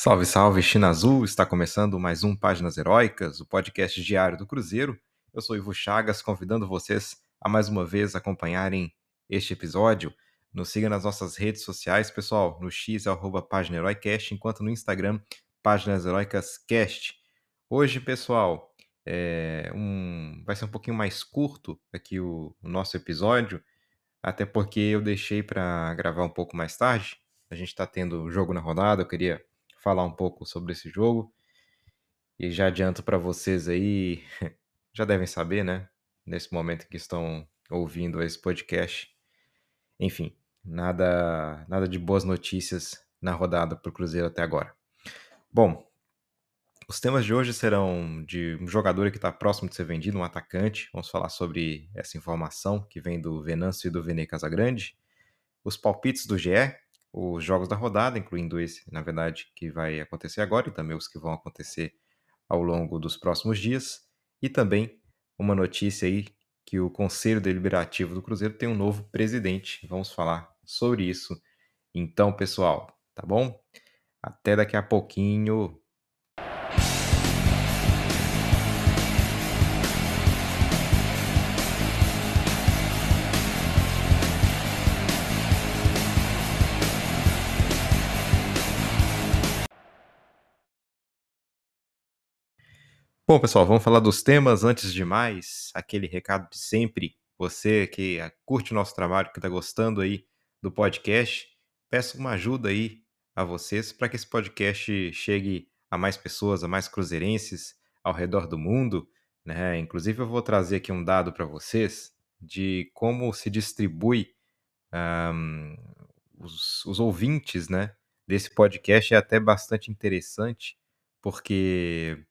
Salve, salve, China Azul! Está começando mais um Páginas Heróicas, o podcast diário do Cruzeiro. Eu sou Ivo Chagas, convidando vocês a mais uma vez acompanharem este episódio. Nos siga nas nossas redes sociais, pessoal. No X arroba enquanto no Instagram, Páginas Heroicas Cast. Hoje, pessoal, é um... vai ser um pouquinho mais curto aqui o, o nosso episódio, até porque eu deixei para gravar um pouco mais tarde. A gente está tendo jogo na rodada, eu queria falar um pouco sobre esse jogo. E já adianto para vocês aí, já devem saber, né? Nesse momento que estão ouvindo esse podcast. Enfim, nada, nada de boas notícias na rodada para o Cruzeiro até agora. Bom, os temas de hoje serão de um jogador que está próximo de ser vendido, um atacante. Vamos falar sobre essa informação que vem do Venâncio e do Vene Casagrande. Os palpites do GE, os jogos da rodada, incluindo esse, na verdade, que vai acontecer agora e também os que vão acontecer ao longo dos próximos dias. E também uma notícia aí que o Conselho Deliberativo do Cruzeiro tem um novo presidente. Vamos falar sobre isso. Então, pessoal, tá bom? Até daqui a pouquinho. Bom, pessoal, vamos falar dos temas. Antes de mais, aquele recado de sempre. Você que curte o nosso trabalho, que está gostando aí do podcast, peço uma ajuda aí a vocês para que esse podcast chegue a mais pessoas, a mais cruzeirenses ao redor do mundo. Né? Inclusive, eu vou trazer aqui um dado para vocês de como se distribui um, os, os ouvintes né, desse podcast. É até bastante interessante, porque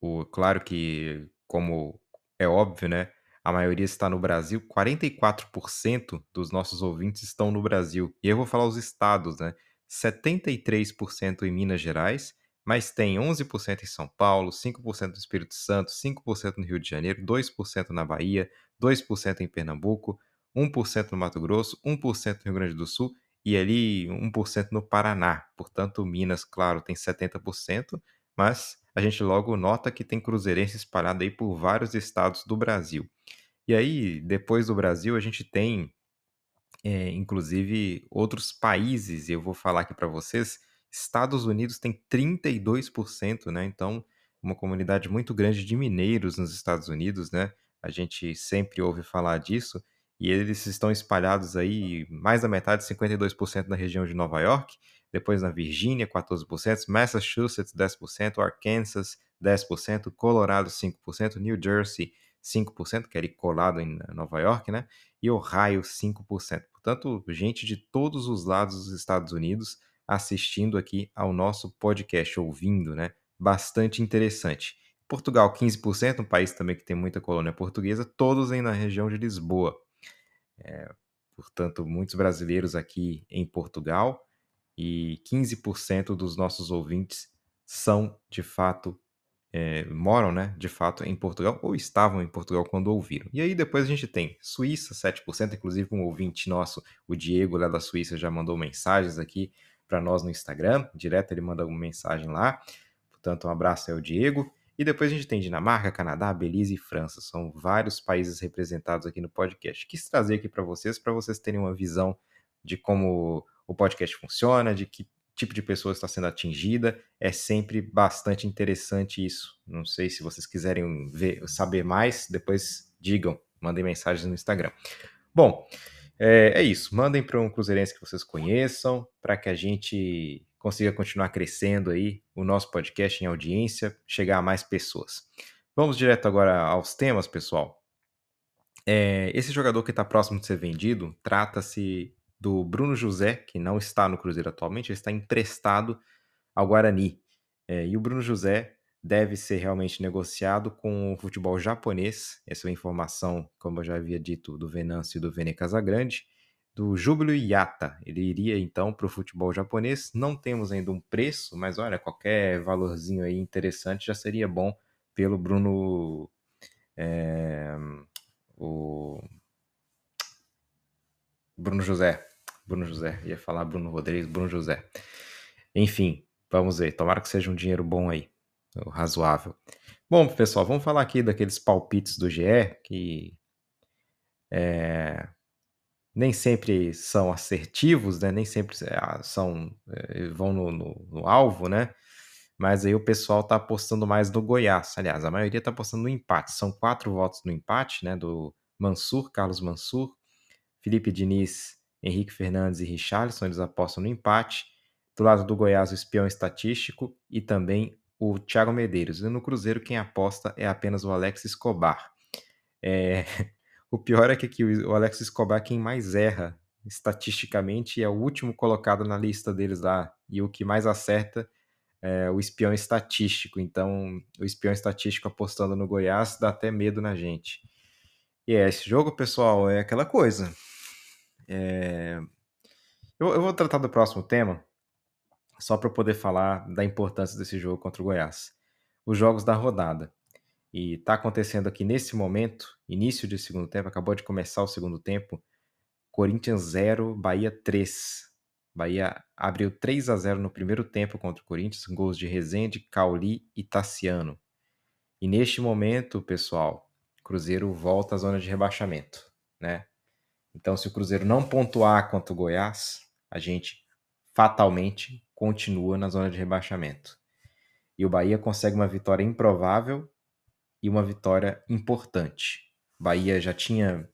o, claro que, como é óbvio, né? A maioria está no Brasil. 44% dos nossos ouvintes estão no Brasil. E eu vou falar os estados, né? 73% em Minas Gerais, mas tem 11% em São Paulo, 5% no Espírito Santo, 5% no Rio de Janeiro, 2% na Bahia, 2% em Pernambuco, 1% no Mato Grosso, 1% no Rio Grande do Sul e ali 1% no Paraná. Portanto, Minas, claro, tem 70%, mas a gente logo nota que tem cruzeirense espalhado aí por vários estados do Brasil. E aí, depois do Brasil, a gente tem, é, inclusive, outros países, e eu vou falar aqui para vocês. Estados Unidos tem 32%, né? Então, uma comunidade muito grande de mineiros nos Estados Unidos, né? A gente sempre ouve falar disso. E eles estão espalhados aí, mais da metade, 52% na região de Nova York depois na Virgínia, 14%, Massachusetts, 10%, Arkansas, 10%, Colorado, 5%, New Jersey, 5%, que é ali colado em Nova York, né? E Ohio, 5%. Portanto, gente de todos os lados dos Estados Unidos assistindo aqui ao nosso podcast, ouvindo, né? Bastante interessante. Portugal, 15%, um país também que tem muita colônia portuguesa, todos aí na região de Lisboa. É, portanto, muitos brasileiros aqui em Portugal e 15% dos nossos ouvintes são de fato é, moram, né, de fato, em Portugal ou estavam em Portugal quando ouviram. E aí depois a gente tem Suíça, 7%, inclusive um ouvinte nosso, o Diego lá da Suíça, já mandou mensagens aqui para nós no Instagram, direto ele manda uma mensagem lá. Portanto, um abraço ao Diego. E depois a gente tem Dinamarca, Canadá, Belize e França. São vários países representados aqui no podcast. Quis trazer aqui para vocês, para vocês terem uma visão de como o podcast funciona, de que tipo de pessoa está sendo atingida. É sempre bastante interessante isso. Não sei se vocês quiserem ver, saber mais, depois digam, mandem mensagens no Instagram. Bom, é, é isso. Mandem para um cruzeirense que vocês conheçam, para que a gente consiga continuar crescendo aí o nosso podcast em audiência, chegar a mais pessoas. Vamos direto agora aos temas, pessoal. É, esse jogador que está próximo de ser vendido trata-se do Bruno José, que não está no Cruzeiro atualmente, ele está emprestado ao Guarani. É, e o Bruno José deve ser realmente negociado com o futebol japonês. Essa é uma informação, como eu já havia dito, do Venâncio e do Vene Casagrande, do Júbilo Yata. Ele iria então para o futebol japonês. Não temos ainda um preço, mas olha, qualquer valorzinho aí interessante já seria bom pelo Bruno. É, o Bruno José. Bruno José. Ia falar Bruno Rodrigues, Bruno José. Enfim, Vamos ver, tomara que seja um dinheiro bom aí, razoável. Bom, pessoal, vamos falar aqui daqueles palpites do GE que é, nem sempre são assertivos, né? Nem sempre é, são é, vão no, no, no, alvo, né? Mas aí o pessoal tá apostando mais no Goiás. Aliás, a maioria tá apostando no empate. São quatro votos no empate, né? Do Mansur, Carlos Mansur, Felipe Diniz, Henrique Fernandes e Richarlison, eles apostam no empate. Do lado do Goiás, o espião estatístico e também o Thiago Medeiros. E no Cruzeiro, quem aposta é apenas o Alex Escobar. É... O pior é que aqui o Alex Escobar quem mais erra estatisticamente é o último colocado na lista deles lá. E o que mais acerta é o espião estatístico. Então, o espião estatístico apostando no Goiás dá até medo na gente. E é, esse jogo, pessoal, é aquela coisa. É... Eu, eu vou tratar do próximo tema, só para poder falar da importância desse jogo contra o Goiás. Os jogos da rodada. E está acontecendo aqui nesse momento, início de segundo tempo, acabou de começar o segundo tempo. Corinthians 0, Bahia 3. Bahia abriu 3 a 0 no primeiro tempo contra o Corinthians, gols de Rezende, Cauli e Tassiano. E neste momento, pessoal, Cruzeiro volta à zona de rebaixamento, né? Então, se o Cruzeiro não pontuar contra o Goiás, a gente fatalmente continua na zona de rebaixamento. E o Bahia consegue uma vitória improvável e uma vitória importante. O Bahia já tinha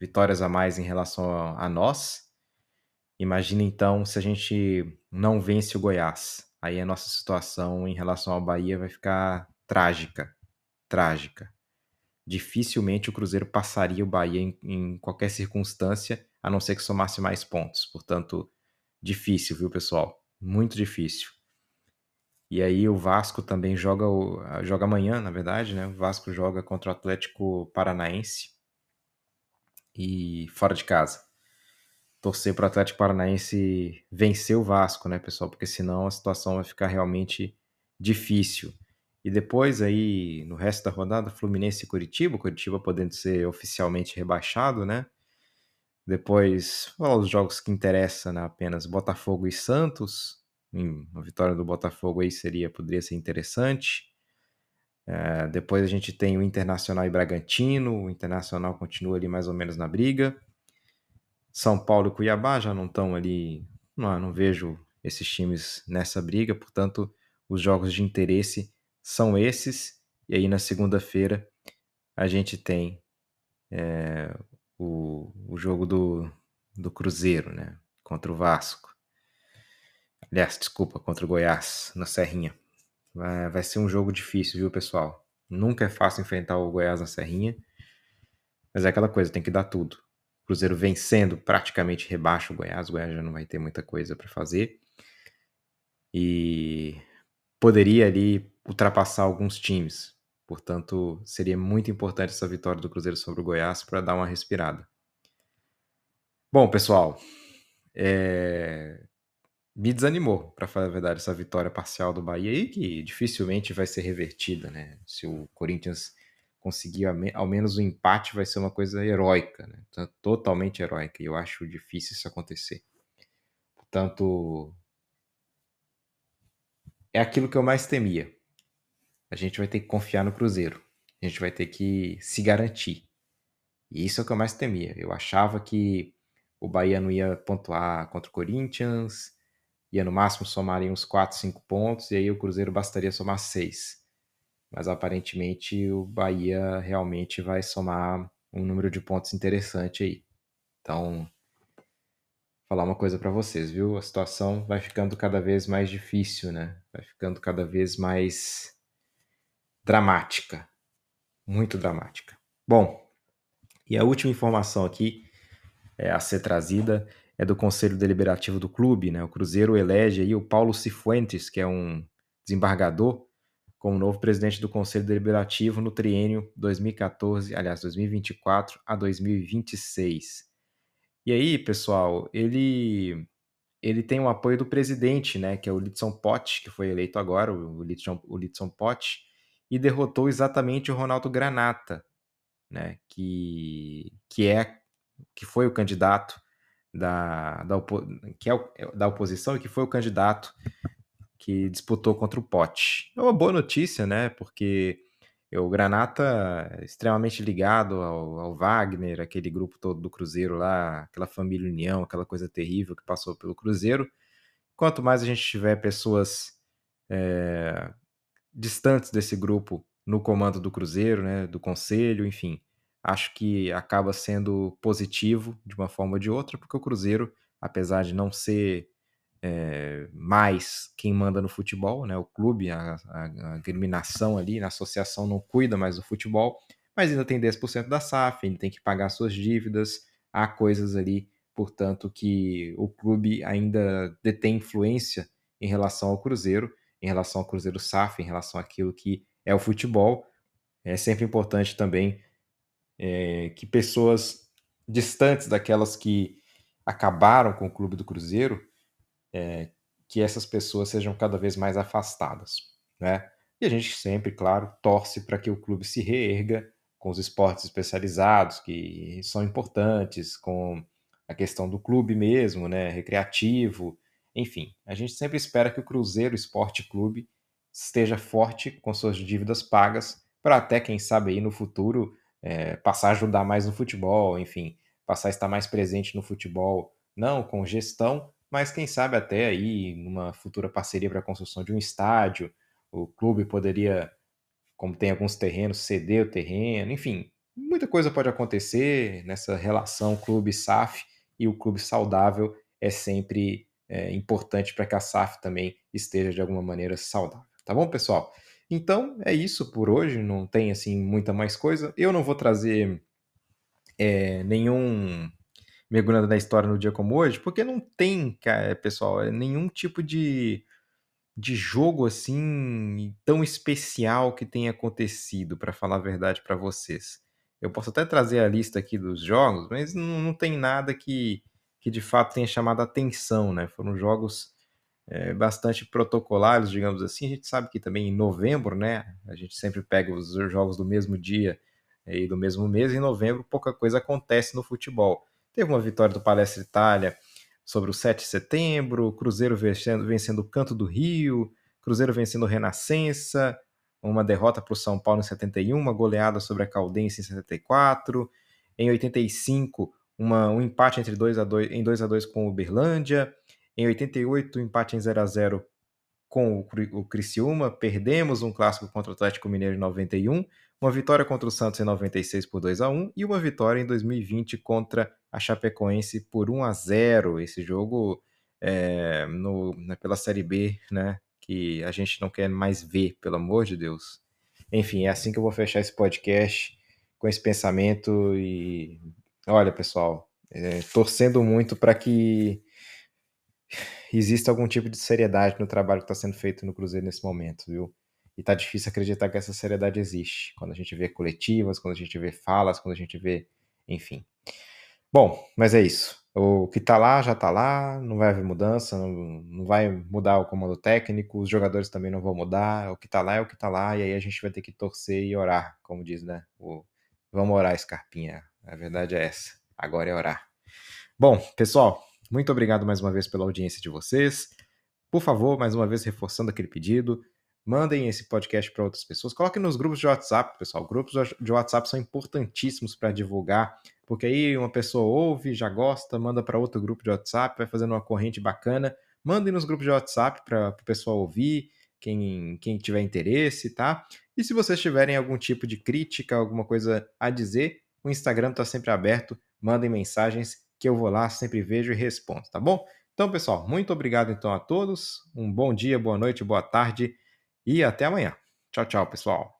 vitórias a mais em relação a nós. Imagina então se a gente não vence o Goiás. Aí a nossa situação em relação ao Bahia vai ficar trágica. Trágica dificilmente o Cruzeiro passaria o Bahia em, em, qualquer circunstância, a não ser que somasse mais pontos. Portanto, difícil, viu, pessoal? Muito difícil. E aí o Vasco também joga, joga amanhã, na verdade, né? O Vasco joga contra o Atlético Paranaense e fora de casa. Torcer para o Atlético Paranaense vencer o Vasco, né, pessoal? Porque senão a situação vai ficar realmente difícil. E depois aí, no resto da rodada, Fluminense e Curitiba, Curitiba podendo ser oficialmente rebaixado, né? Depois, os jogos que interessam, né? apenas Botafogo e Santos. a vitória do Botafogo aí seria, poderia ser interessante. É, depois a gente tem o Internacional e Bragantino. O Internacional continua ali mais ou menos na briga. São Paulo e Cuiabá já não estão ali. Não, não vejo esses times nessa briga, portanto, os jogos de interesse são esses. E aí na segunda-feira a gente tem é, o, o jogo do, do Cruzeiro, né? Contra o Vasco. Aliás, desculpa, contra o Goiás, na Serrinha. Vai, vai ser um jogo difícil, viu, pessoal? Nunca é fácil enfrentar o Goiás na Serrinha. Mas é aquela coisa, tem que dar tudo. Cruzeiro vencendo, praticamente rebaixa o Goiás. O Goiás já não vai ter muita coisa para fazer. E poderia ali ultrapassar alguns times. Portanto, seria muito importante essa vitória do Cruzeiro sobre o Goiás para dar uma respirada. Bom, pessoal, é... me desanimou, para falar a verdade, essa vitória parcial do Bahia aí, que dificilmente vai ser revertida, né? Se o Corinthians conseguir ao menos o um empate, vai ser uma coisa heróica, né? Totalmente heróica, e eu acho difícil isso acontecer. Portanto, é aquilo que eu mais temia a gente vai ter que confiar no Cruzeiro. A gente vai ter que se garantir. E isso é o que eu mais temia. Eu achava que o Bahia não ia pontuar contra o Corinthians, ia no máximo somar uns 4, 5 pontos, e aí o Cruzeiro bastaria somar 6. Mas aparentemente o Bahia realmente vai somar um número de pontos interessante aí. Então, falar uma coisa para vocês, viu? A situação vai ficando cada vez mais difícil, né? Vai ficando cada vez mais dramática. Muito dramática. Bom, e a última informação aqui é, a ser trazida é do Conselho Deliberativo do clube. Né? O Cruzeiro elege aí o Paulo Cifuentes, que é um desembargador, como novo presidente do Conselho Deliberativo no triênio 2014, aliás, 2024 a 2026. E aí, pessoal, ele ele tem o apoio do presidente, né, que é o Litson Pote, que foi eleito agora, o Litson, o Litson Pote, e derrotou exatamente o Ronaldo Granata, né, que, que é que foi o candidato da, da, que é o, é, da oposição e que foi o candidato que disputou contra o Pote. É uma boa notícia, né? Porque o Granata é extremamente ligado ao, ao, Wagner, aquele grupo todo do Cruzeiro lá, aquela família União, aquela coisa terrível que passou pelo Cruzeiro. Quanto mais a gente tiver pessoas é, distantes desse grupo no comando do Cruzeiro, né, do conselho, enfim, acho que acaba sendo positivo de uma forma ou de outra, porque o Cruzeiro, apesar de não ser é, mais quem manda no futebol, né? O clube, a, a, a agremiação ali, na associação não cuida mais do futebol, mas ainda tem 10% da SAF, ainda tem que pagar suas dívidas, há coisas ali, portanto, que o clube ainda detém influência em relação ao Cruzeiro, em relação ao Cruzeiro SAF, em relação àquilo que é o futebol. É sempre importante também é, que pessoas distantes daquelas que acabaram com o clube do Cruzeiro é, que essas pessoas sejam cada vez mais afastadas, né? E a gente sempre, claro, torce para que o clube se reerga com os esportes especializados que são importantes, com a questão do clube mesmo, né, recreativo, enfim, a gente sempre espera que o Cruzeiro Esporte Clube esteja forte com suas dívidas pagas para até quem sabe aí no futuro é, passar a ajudar mais no futebol, enfim, passar a estar mais presente no futebol, não com gestão, mas quem sabe até aí numa futura parceria para a construção de um estádio, o clube poderia, como tem alguns terrenos, ceder o terreno, enfim, muita coisa pode acontecer nessa relação clube-SAF e o clube saudável é sempre é, importante para que a SAF também esteja de alguma maneira saudável. Tá bom, pessoal? Então é isso por hoje, não tem assim muita mais coisa. Eu não vou trazer é, nenhum mergulhando na história no dia como hoje, porque não tem, pessoal, é nenhum tipo de, de jogo assim tão especial que tenha acontecido, para falar a verdade para vocês. Eu posso até trazer a lista aqui dos jogos, mas não, não tem nada que, que de fato tenha chamado a atenção, né? Foram jogos é, bastante protocolares, digamos assim. A gente sabe que também em novembro, né? A gente sempre pega os jogos do mesmo dia e do mesmo mês. Em novembro, pouca coisa acontece no futebol. Teve uma vitória do Palestra Itália sobre o 7 de setembro, Cruzeiro vencendo, vencendo o Canto do Rio, Cruzeiro vencendo o Renascença, uma derrota para o São Paulo em 71, uma goleada sobre a Caldense em 74, em 85, uma, um empate entre 2 a 2 em 2 a 2 com o Uberlândia, em 88, um empate em 0 a 0 com o, o Criciúma, perdemos um clássico contra o Atlético Mineiro em 91, uma vitória contra o Santos em 96 por 2 a 1 e uma vitória em 2020 contra a Chapecoense por 1 a 0. Esse jogo é, no, né, pela Série B, né? Que a gente não quer mais ver, pelo amor de Deus. Enfim, é assim que eu vou fechar esse podcast com esse pensamento e olha, pessoal, é, torcendo muito para que exista algum tipo de seriedade no trabalho que está sendo feito no Cruzeiro nesse momento, viu? E tá difícil acreditar que essa seriedade existe. Quando a gente vê coletivas, quando a gente vê falas, quando a gente vê. Enfim. Bom, mas é isso. O que tá lá já tá lá, não vai haver mudança, não, não vai mudar o comando técnico, os jogadores também não vão mudar. O que tá lá é o que tá lá, e aí a gente vai ter que torcer e orar, como diz, né? O, vamos orar, Scarpinha. A verdade é essa. Agora é orar. Bom, pessoal, muito obrigado mais uma vez pela audiência de vocês. Por favor, mais uma vez reforçando aquele pedido, Mandem esse podcast para outras pessoas. Coloquem nos grupos de WhatsApp, pessoal. Grupos de WhatsApp são importantíssimos para divulgar, porque aí uma pessoa ouve, já gosta, manda para outro grupo de WhatsApp, vai fazendo uma corrente bacana. Mandem nos grupos de WhatsApp para o pessoal ouvir, quem, quem tiver interesse, tá? E se vocês tiverem algum tipo de crítica, alguma coisa a dizer, o Instagram está sempre aberto. Mandem mensagens que eu vou lá, sempre vejo e respondo, tá bom? Então, pessoal, muito obrigado então a todos. Um bom dia, boa noite, boa tarde e até amanhã. Tchau, tchau, pessoal.